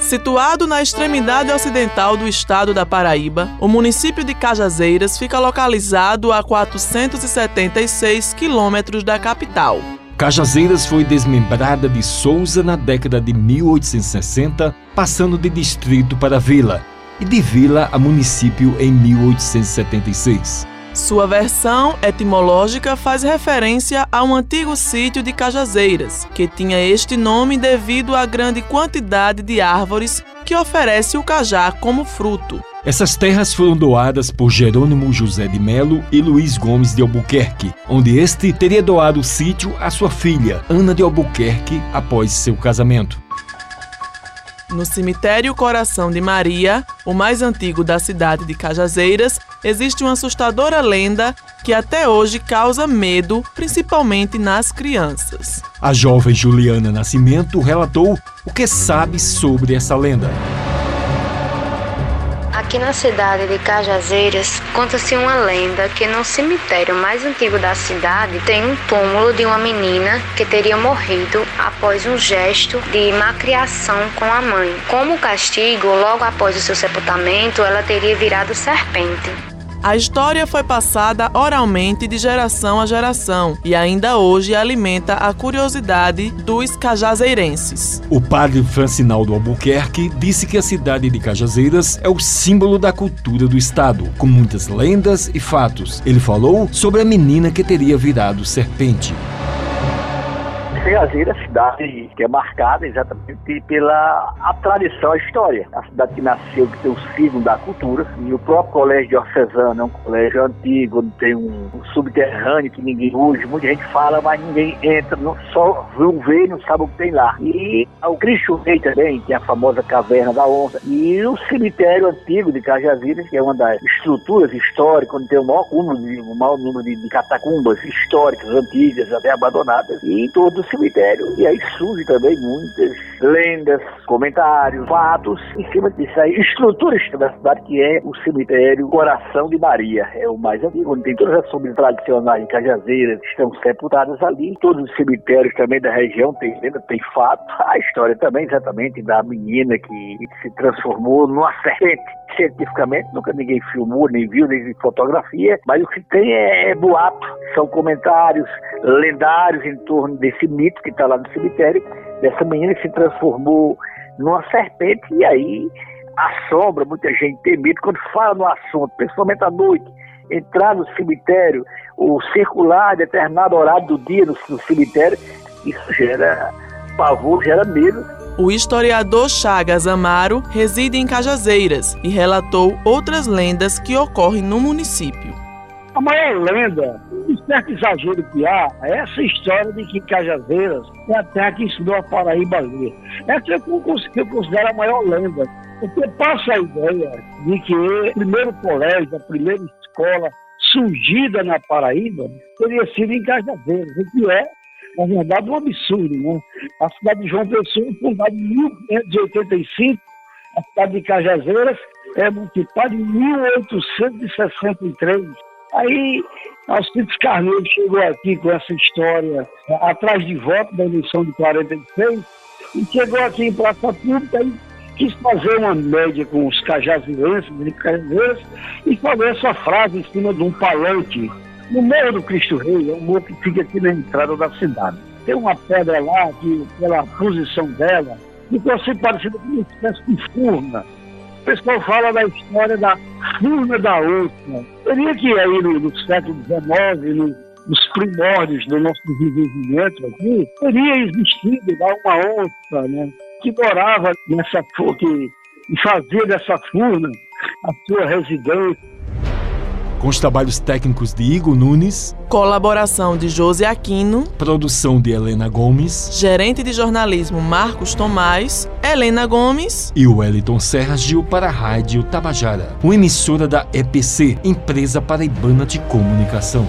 Situado na extremidade ocidental do estado da Paraíba, o município de Cajazeiras fica localizado a 476 quilômetros da capital. Cajazeiras foi desmembrada de Souza na década de 1860, passando de distrito para vila, e de vila a município em 1876. Sua versão etimológica faz referência a um antigo sítio de Cajazeiras, que tinha este nome devido à grande quantidade de árvores que oferece o cajá como fruto. Essas terras foram doadas por Jerônimo José de Melo e Luiz Gomes de Albuquerque, onde este teria doado o sítio à sua filha, Ana de Albuquerque, após seu casamento. No cemitério Coração de Maria, o mais antigo da cidade de Cajazeiras, existe uma assustadora lenda que até hoje causa medo, principalmente nas crianças. A jovem Juliana Nascimento relatou o que sabe sobre essa lenda. Aqui na cidade de Cajazeiras, conta-se uma lenda que no cemitério mais antigo da cidade tem um túmulo de uma menina que teria morrido após um gesto de macriação com a mãe. Como castigo, logo após o seu sepultamento, ela teria virado serpente. A história foi passada oralmente de geração a geração e ainda hoje alimenta a curiosidade dos cajazeirenses. O padre Francinaldo Albuquerque disse que a cidade de Cajazeiras é o símbolo da cultura do estado, com muitas lendas e fatos. Ele falou sobre a menina que teria virado serpente. Juazeiro é cidade que é marcada exatamente pela a tradição, a história. A cidade que nasceu, que tem o signo da cultura, e o próprio colégio diocesano é um colégio antigo, tem um, subterrâneo que ninguém hoje, muita gente fala, mas ninguém entra, não, só vê e não sabe o que tem lá. E o Cristo Rei também, tem a famosa Caverna da Onça, e o cemitério antigo de Cajazeiras, que é uma das estruturas históricas, onde tem o maior número de, o maior número de, de catacumbas históricas, antigas, até abandonadas, e todo cemitério. E aí surgem também muitas lendas, comentários, fatos em cima disso aí. Estrutura da cidade que é o cemitério Coração de Maria. É o mais antigo, onde tem todas as sombras tradicionais Cajazeiras que estão sepultadas ali. Todos os cemitérios também da região tem lenda, tem fato. A história também, exatamente, da menina que se transformou numa serpente cientificamente, nunca ninguém filmou, nem viu, nem fotografia, mas o que tem é, é boato, são comentários lendários em torno desse mito que está lá no cemitério, dessa menina que se transformou numa serpente, e aí assombra muita gente, tem medo. Quando fala no assunto, principalmente à noite, entrar no cemitério, o circular determinado horário do dia no, no cemitério, isso gera pavor, gera medo. O historiador Chagas Amaro reside em Cajazeiras e relatou outras lendas que ocorrem no município. A maior lenda, certo exagero que há, é essa história de que Cajazeiras é a terra que ensinou a Paraíba a ler. Essa eu, eu considero a maior lenda, porque passa a ideia de que o primeiro colégio, a primeira escola surgida na Paraíba teria sido em Cajazeiras, o que é na verdade, um absurdo. Né? A cidade de João Pessoa, fundada em 1585, a cidade de Cajazeiras é multiplicada em 1863. Aí, Alcides Carneiro chegou aqui com essa história atrás de voto da eleição de 46 e chegou aqui em praça pública e quis fazer uma média com os cajazeirenses e cajazeiras e falou essa frase em cima de um palanque no Morro do Cristo Rei, é um morro que fica aqui na entrada da cidade. Tem uma pedra lá que, pela posição dela, ficou assim parecida com uma espécie de furna. O pessoal fala da história da furna da onça. Teria que aí no, no século XIX, no, nos primórdios do nosso desenvolvimento aqui, teria existido lá uma onça, né? Que morava nessa e fazia dessa furna a sua residência com os trabalhos técnicos de Igor Nunes, colaboração de José Aquino, produção de Helena Gomes, gerente de jornalismo Marcos Tomás, Helena Gomes e Wellington Serra Gil para a Rádio Tabajara, uma emissora da EPC, Empresa Paraibana de Comunicação.